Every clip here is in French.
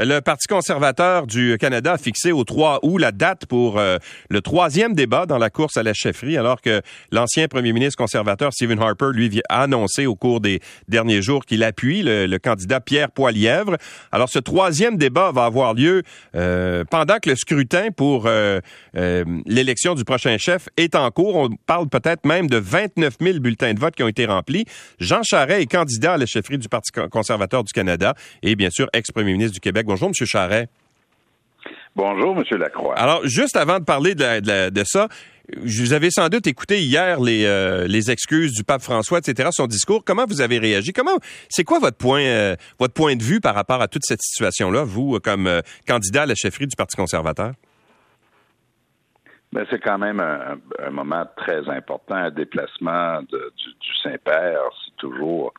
Le Parti conservateur du Canada a fixé au 3 août la date pour euh, le troisième débat dans la course à la chefferie, alors que l'ancien premier ministre conservateur Stephen Harper, lui, a annoncé au cours des derniers jours qu'il appuie le, candidat Pierre Poilièvre. Alors, ce troisième débat va avoir lieu euh, pendant que le scrutin pour euh, l'élection du prochain chef est en cours. On parle peut-être même de 29 000 bulletins de vote qui ont été remplis. Jean Charest est candidat à la chefferie du Parti conservateur du Canada et, bien sûr, ex-premier ministre du Québec. Bonjour, M. Charret. Bonjour, M. Lacroix. Alors, juste avant de parler de, ça, vous avez sans doute écouté hier euh, les, excuses du pape François, etc., son discours. Comment vous avez réagi? Comment, c'est quoi votre point, euh, votre point de vue par rapport à toute cette situation-là, vous, comme euh, candidat à la chefferie du Parti conservateur? Ben, c'est quand même un, moment très important. Un déplacement du, du Saint-Père, c'est toujours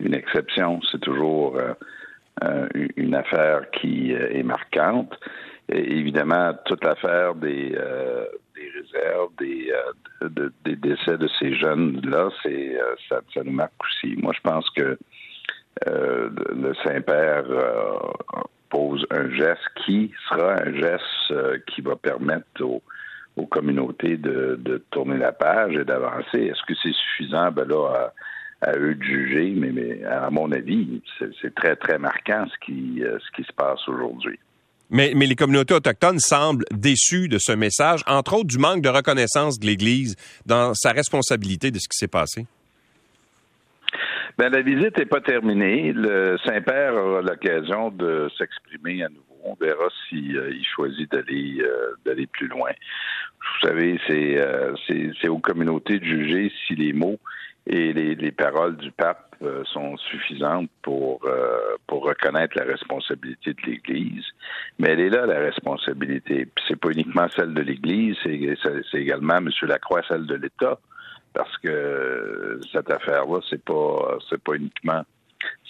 une exception. C'est toujours euh, une affaire qui euh, est marquante. Et évidemment, toute l'affaire des, euh, des réserves, des, des décès de ces jeunes-là, c'est ça, ça, nous marque aussi. Moi, je pense que le Saint-Père pose un geste qui sera un geste qui va permettre aux, aux communautés de, de, tourner la page et d'avancer. Est-ce que c'est suffisant? Ben là, à eux de juger, mais, à mon avis, c'est très, très marquant ce qui, euh, ce qui se passe aujourd'hui. Mais, mais, les communautés autochtones semblent déçues de ce message, entre autres du manque de reconnaissance de l'Église dans sa responsabilité de ce qui s'est passé. Ben, la visite n'est pas terminée. Le Saint-Père aura l'occasion de s'exprimer à nouveau. On verra s'il euh, choisit d'aller euh, d'aller plus loin. Vous savez, c'est aux communautés de juger si les mots et les, paroles du pape euh, sont suffisantes pour euh, pour reconnaître la responsabilité de l'Église, mais elle est là la responsabilité. Puis c'est pas uniquement celle de l'Église, c'est également, Monsieur Lacroix, celle de l'État, parce que cette affaire-là, c'est pas c'est pas uniquement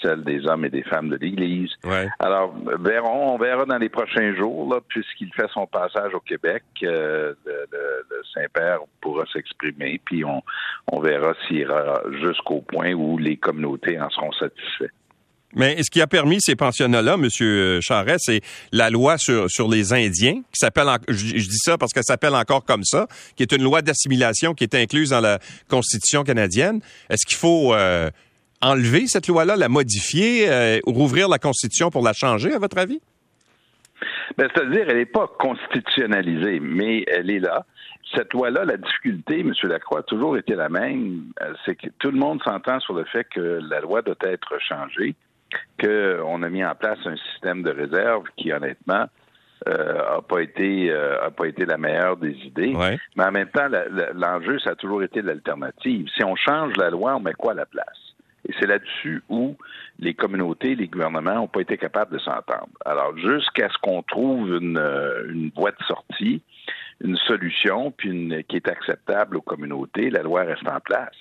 celle des hommes et des femmes de l'Église. Alors, verrons, on verra dans les prochains jours, puisqu'il fait son passage au Québec, euh, le, Saint-Père pourra s'exprimer, puis on, on verra s'il ira jusqu'au point où les communautés en seront satisfaites. Mais ce qui a permis ces pensionnats-là, M. Charest, c'est la loi sur, sur les Indiens, qui s'appelle, je, dis ça parce qu'elle s'appelle encore comme ça, qui est une loi d'assimilation qui est incluse dans la Constitution canadienne. Est-ce qu'il faut euh, enlever cette loi-là, la modifier, euh, rouvrir la Constitution pour la changer, à votre avis? Ben, C'est-à-dire, elle n'est pas constitutionnalisée, mais elle est là. Cette loi-là, la difficulté, M. Lacroix, a toujours été la même. Euh, c'est que tout le monde s'entend sur le fait que la loi doit être changée, qu'on a mis en place un système de réserve qui, honnêtement, euh, a pas été a pas été la meilleure des idées. Mais en même temps, l'enjeu, ça a toujours été l'alternative. Si on change la loi, on met quoi à la place? Et c'est là-dessus où les communautés, les gouvernements n'ont pas été capables de s'entendre. Alors, jusqu'à ce qu'on trouve une, euh, une, voie de sortie, une solution, puis une, qui est acceptable aux communautés, la loi reste en place.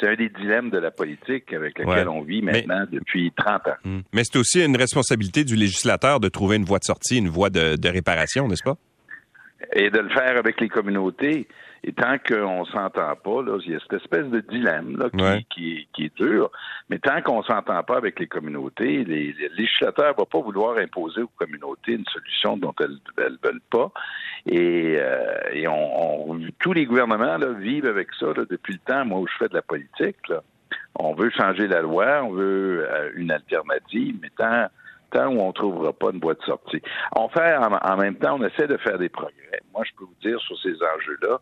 C'est un des dilemmes de la politique avec lequel on vit maintenant depuis 30 ans. Hmm. Mais c'est aussi une responsabilité du législateur de trouver une voie de sortie, une voie de, de réparation, n'est-ce pas? Et de le faire avec les communautés. Et tant qu'on s'entend pas, là, il y a cette espèce de dilemme là, qui, qui, est dur. Mais tant qu'on s'entend pas avec les communautés, les, législateurs ne vont pas vouloir imposer aux communautés une solution dont elles ne veulent pas. Et, euh, et on, tous les gouvernements là, vivent avec ça là, depuis le temps, moi, où je fais de la politique. Là. On veut changer la loi, on veut euh, une alternative, mais tant tant où on ne trouvera pas une boîte de sortie. On fait en, en, même temps, on essaie de faire des progrès. Moi, je peux vous dire sur ces enjeux-là,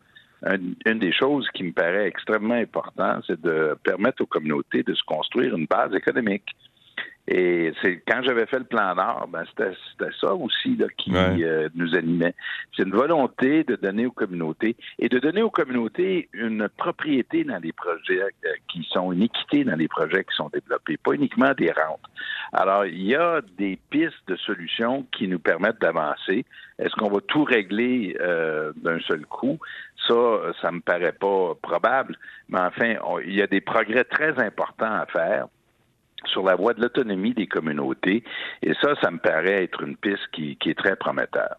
une, des choses qui me paraît extrêmement importante, c'est de permettre aux communautés de se construire une base économique. Et c'est quand j'avais fait le plan Nord, ben c'était ça aussi là, qui euh, nous animait. C'est une volonté de donner aux communautés et de donner aux communautés une propriété dans les projets euh, qui sont une équité dans les projets qui sont développés, pas uniquement des rentes. Alors, il y a des pistes de solutions qui nous permettent d'avancer. Est-ce qu'on va tout régler euh, d'un seul coup? Ça, ça me paraît pas probable. Mais enfin, il y a des progrès très importants à faire sur la voie de l'autonomie des communautés. Et ça, ça me paraît être une piste qui, est très prometteur.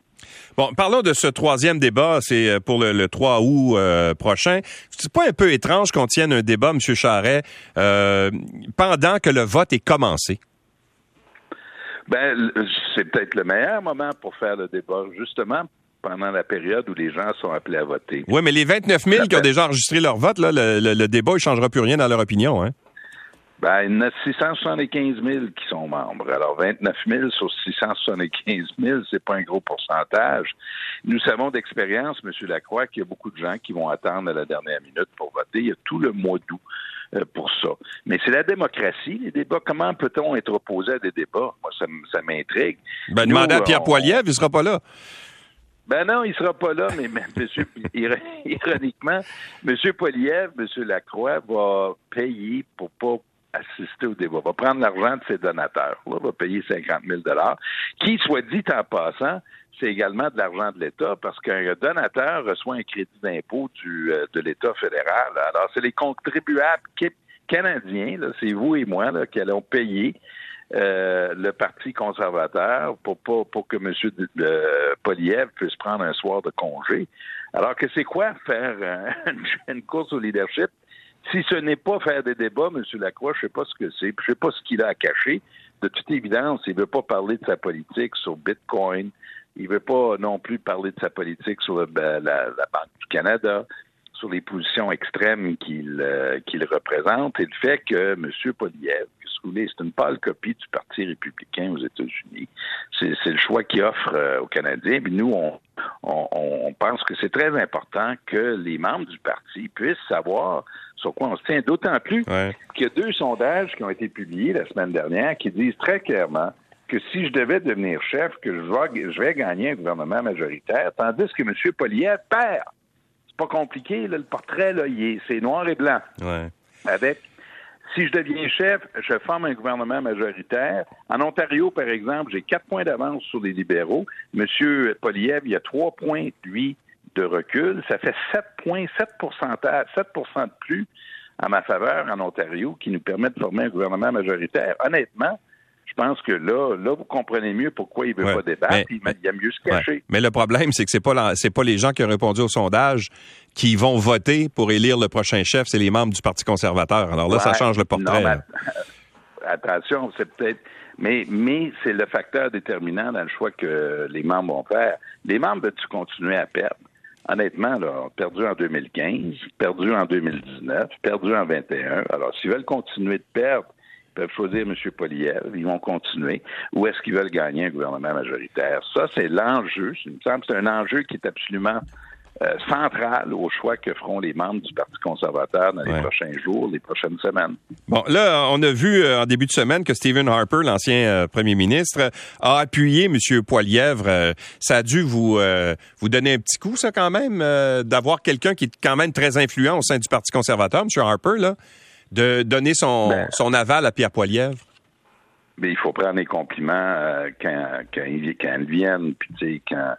Bon, parlons de ce troisième débat, c'est euh, pour le, 3 août euh, prochain. C'est pas un peu étrange qu'on tienne un débat, M. Charret, euh, pendant que le vote est commencé? Ben, c'est peut-être le meilleur moment pour faire le débat, justement pendant la période où les gens sont appelés à voter. Oui, mais les 29 000 qui ont déjà enregistré leur vote, là, le, débat ne changera plus rien dans leur opinion. Hein? Ben, il y en a 675 000 qui sont membres. Alors, 29 000 sur 675 000, c'est pas un gros pourcentage. Nous savons d'expérience, M. Lacroix, qu'il y a beaucoup de gens qui vont attendre à la dernière minute pour voter. Il y a tout le mois d'août euh, pour ça. Mais c'est la démocratie, les débats. Comment peut-on être opposé à des débats? Moi, ça, m'intrigue. Ben, demandez à Pierre Poilievre, il sera pas là. Ben non, il sera pas là, mais, monsieur, ironiquement, M. Poilievre, M. Lacroix va payer pour pas assister au débat, va prendre l'argent de ses donateurs, là, va payer 50 000 qui, soit dit en passant, c'est également de l'argent de l'État parce qu'un donateur reçoit un crédit d'impôt du euh, de l'État fédéral. Alors, c'est les contribuables canadiens, c'est vous et moi, là, qui allons payer euh, le Parti conservateur pour, pour, pour que M. Euh, Poliev puisse prendre un soir de congé. Alors que c'est quoi faire une course au leadership? Si ce n'est pas faire des débats, M. Lacroix, je ne sais pas ce que c'est, je ne sais pas ce qu'il a à cacher. De toute évidence, il ne veut pas parler de sa politique sur Bitcoin. Il ne veut pas non plus parler de sa politique sur ben, la, Banque du Canada, sur les positions extrêmes qu'il euh, qu'il représente et le fait que M. Poliev, c'est une pâle copie du Parti républicain aux États-Unis. C'est le choix qu'il offre euh, aux Canadiens. Puis nous, on, on, pense que c'est très important que les membres du parti puissent savoir sur quoi on se tient, d'autant plus qu'il y a deux sondages qui ont été publiés la semaine dernière qui disent très clairement que si je devais devenir chef, que je vais, je vais gagner un gouvernement majoritaire, tandis que M. Poliev perd. Pas compliqué, le portrait, là, c'est noir et blanc. Avec si je deviens chef, je forme un gouvernement majoritaire. En Ontario, par exemple, j'ai quatre points d'avance sur les libéraux. Monsieur Poliev, il y a trois points, lui, de recul. Ça fait 7 points, 7 7% de plus à ma faveur en Ontario qui nous permet de former un gouvernement majoritaire. Honnêtement, je pense que là, là, vous comprenez mieux pourquoi il ne veut pas débattre. il, y a mieux se cacher. Mais le problème, c'est que c'est pas c'est pas les gens qui ont répondu au sondage qui vont voter pour élire le prochain chef, c'est les membres du Parti conservateur. Alors là, ça change le portrait. attention, c'est peut-être. Mais, mais c'est le facteur déterminant dans le choix que les membres vont faire. Les membres vont-tu continuer à perdre? honnêtement, là, perdu en 2015, perdu en 2019, perdu en 2021. Alors, s'ils veulent continuer de perdre, peuvent choisir M. Poliev, ils vont continuer, ou est-ce qu'ils veulent gagner un gouvernement majoritaire? Ça, c'est l'enjeu. Il me semble que c'est un enjeu qui est absolument euh, central au choix que feront les membres du Parti conservateur dans les prochains jours, les prochaines semaines. Bon, là, on a vu euh, en début de semaine que Stephen Harper, l'ancien euh, premier ministre, a appuyé M. Poilièvre. ça a dû vous, vous donner un petit coup, ça, quand même, d'avoir quelqu'un qui est quand même très influent au sein du Parti conservateur, M. Harper, là, de donner son, ben, son aval à Pierre Poilièvre. Mais il faut prendre les compliments quand, quand, ils, quand ils viennent, puis tu sais, quand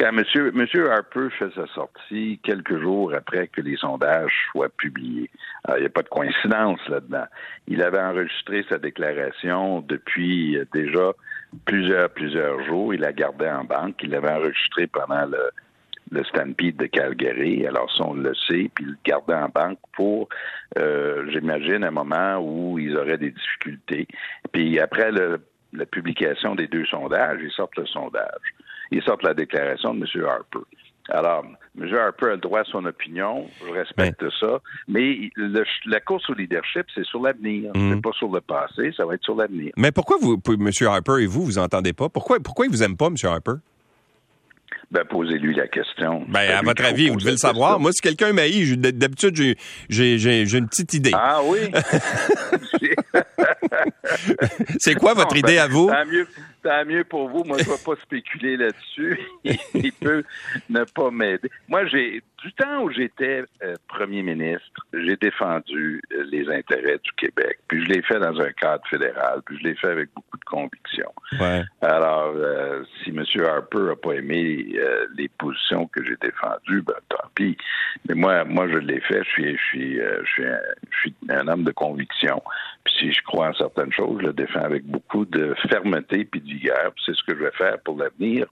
quand M. Monsieur, Harper fait sa sortie quelques jours après que les sondages soient publiés, il n'y a pas de coïncidence là-dedans. Il avait enregistré sa déclaration depuis euh, déjà plusieurs, plusieurs jours. Il la gardait en banque. Il l'avait enregistré pendant le, le Stampede de Calgary. Alors, ça, on le sait, puis le gardait en banque pour, euh, j'imagine, un moment où ils auraient des difficultés. Puis après la publication des deux sondages, ils sortent le sondage ils sortent la déclaration de M. Harper. Alors, M. Harper a le droit à son opinion, je respecte ça, mais la course au leadership, c'est sur l'avenir, mhm. c'est pas sur le passé, ça va être sur l'avenir. Mais pourquoi vous, M. Harper et vous, vous entendez pas? Pourquoi, pourquoi il vous aime pas, M. Harper? Ben, posez-lui la question. Ben, à votre avis, vous devez le savoir. Moi, si quelqu'un m'haït, d'habitude, j'ai une petite idée. Ah oui? c'est quoi votre idée à vous? tant mieux pour vous. Moi, je ne vais pas spéculer là-dessus. Il peut ne pas m'aider. Moi, j'ai du temps où j'étais euh, premier ministre, j'ai défendu euh, les intérêts du Québec. Puis je l'ai fait dans un cadre fédéral. Puis je l'ai fait avec beaucoup de conviction. Alors, euh, si M. Harper n'a pas aimé les positions que j'ai défendues, ben tant pis. Mais moi, moi, je l'ai fait. Je suis, je suis, je suis, un, je suis un homme de conviction. Puis si je crois en certaines choses, je le défends avec beaucoup de fermeté puis de C'est ce que je vais faire pour l'avenir.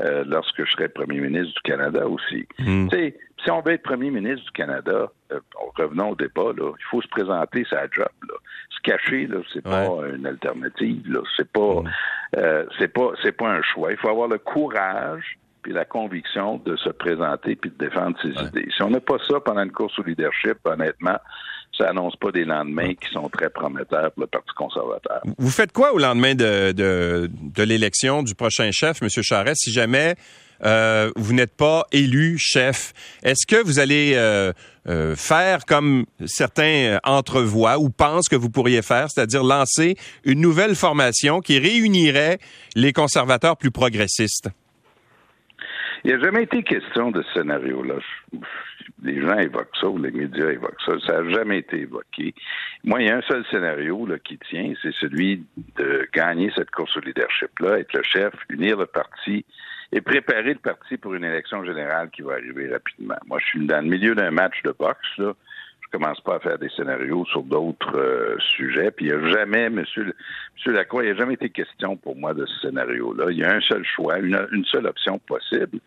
euh, lorsque je serai premier ministre du Canada aussi. Tu sais, si on veut être premier ministre du Canada, euh, revenons au débat, là, il faut se présenter sa job. Là. Se cacher, là, c'est pas une alternative. Là. C'est pas, hmm. euh, c'est pas, c'est pas un choix. Il faut avoir le courage puis la conviction de se présenter puis de défendre ses idées. Si on n'a pas ça pendant une course au leadership, honnêtement, ça annonce pas des lendemains qui sont très prometteurs pour le Parti conservateur. Vous faites quoi au lendemain de, de, de l'élection du prochain chef, M. Charest, si jamais euh, vous n'êtes pas élu chef? Est-ce que vous allez euh, euh, faire comme certains entrevoient ou pensent que vous pourriez faire, c'est-à-dire lancer une nouvelle formation qui réunirait les conservateurs plus progressistes? Il n'y a jamais été question de ce scénario-là. Les gens évoquent ça ou les médias évoquent ça. Ça n'a jamais été évoqué. Moi, il y a un seul scénario là, qui tient, c'est celui de gagner cette course au leadership-là, être le chef, unir le parti et préparer le parti pour une élection générale qui va arriver rapidement. Moi, je suis dans le milieu d'un match de boxe. Là commence pas à faire des scénarios sur d'autres euh, sujets. Puis il n'y a jamais, Monsieur, Monsieur Lacroix, il n'y a jamais été question pour moi de ce scénario-là. Il y a un seul choix, une, seule option possible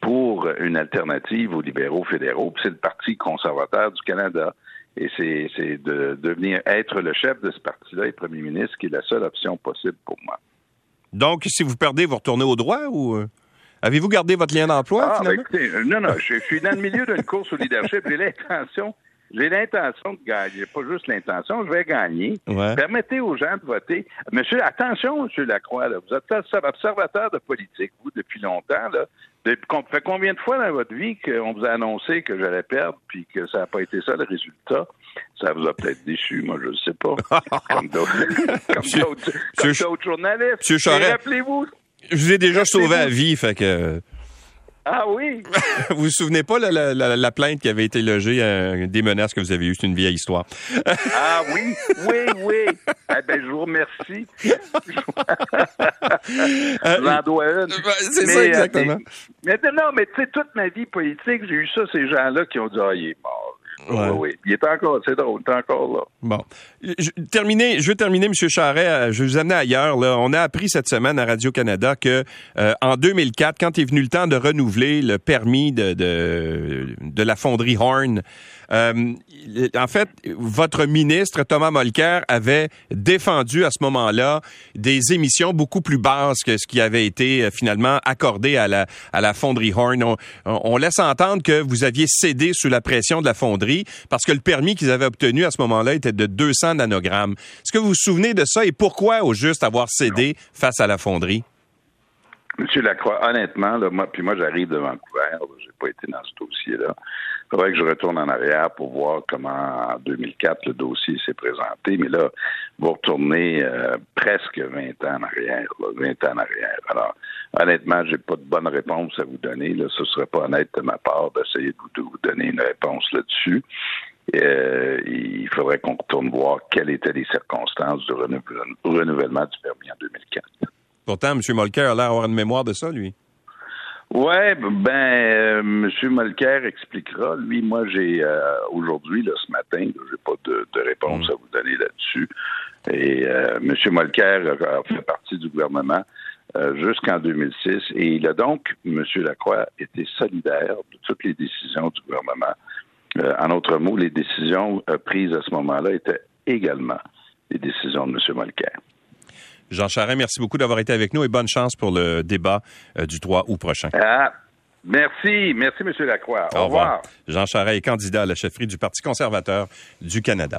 pour une alternative aux libéraux fédéraux, puis c'est le Parti conservateur du Canada. Et c'est de devenir être le chef de ce parti-là et premier ministre qui est la seule option possible pour moi. Donc, si vous perdez, vous retournez au droit ou euh, avez-vous gardé votre lien d'emploi? Ah, ben écoutez, non, non, je, suis dans le milieu d'une course au leadership. J'ai l'intention j'ai l'intention de gagner, pas juste l'intention, je vais gagner. Permettez aux gens de voter. Monsieur, attention, Monsieur Lacroix, là, vous êtes observateur de politique, vous, depuis longtemps. Là. Depuis, fait combien de fois dans votre vie qu'on vous a annoncé que j'allais perdre, puis que ça n'a pas été ça le résultat? Ça vous a peut-être déçu, moi, je ne sais pas. comme d'autres journalistes. Rappelez-vous. Je vous ai déjà sauvé la vie, fait que. Ah oui? vous vous souvenez pas la, la, la, plainte qui avait été logée, euh, des menaces que vous avez eues? C'est une vieille histoire. ah oui, oui, oui. Eh ben, je vous remercie. J'en dois une. C'est ça, exactement. Mais, mais, non, mais tu sais, toute ma vie politique, j'ai eu ça, ces gens-là qui ont dit, ah, il est mort. Oui, oui. Il est encore, c'est drôle, il est encore là. Bon. Je, terminer, je veux terminer, M. Charret, je vais vous amener ailleurs. Là. On a appris cette semaine à Radio-Canada que euh, en 2004, quand est venu le temps de renouveler le permis de, de, de la fonderie Horn, euh, en fait, votre ministre, Thomas Molker, avait défendu à ce moment-là des émissions beaucoup plus basses que ce qui avait été euh, finalement accordé à la, à la fonderie Horn. On, on laisse entendre que vous aviez cédé sous la pression de la fonderie parce que le permis qu'ils avaient obtenu à ce moment-là était de 200 nanogrammes. Est-ce que vous vous souvenez de ça et pourquoi au juste avoir cédé face à la fonderie? Monsieur Lacroix, honnêtement, là, moi, puis moi j'arrive de Vancouver, j'ai pas été dans ce dossier-là. Il faudrait que je retourne en arrière pour voir comment en 2004 le dossier s'est présenté. Mais là, vous retournez euh, presque 20 ans en arrière, 20 ans en arrière. Alors, honnêtement, j'ai pas de bonne réponse à vous donner. Là, ce serait pas honnête de ma part d'essayer de vous, donner une réponse là-dessus. Euh, il faudrait qu'on retourne voir quelles étaient les circonstances du renouvellement du permis en 2004. Pourtant, M. Molker a l'air d'avoir une mémoire de ça, lui. Ouais, ben, euh, M. Molker expliquera. Lui, moi, j'ai euh, aujourd'hui, là, ce matin, j'ai pas de, réponse mm. à vous donner là-dessus. Et euh, M. Molker a fait partie du gouvernement jusqu'en 2006 et il a donc, M. Lacroix, été solidaire de toutes les décisions du gouvernement. en autre mots, les décisions prises à ce moment-là étaient également les décisions de M. Molker. Jean Charest, merci beaucoup d'avoir été avec nous et bonne chance pour le débat euh, du 3 août prochain. Ah, merci. Merci, M. Lacroix. Au, revoir. Jean Charest est candidat à la chefferie du Parti conservateur du Canada.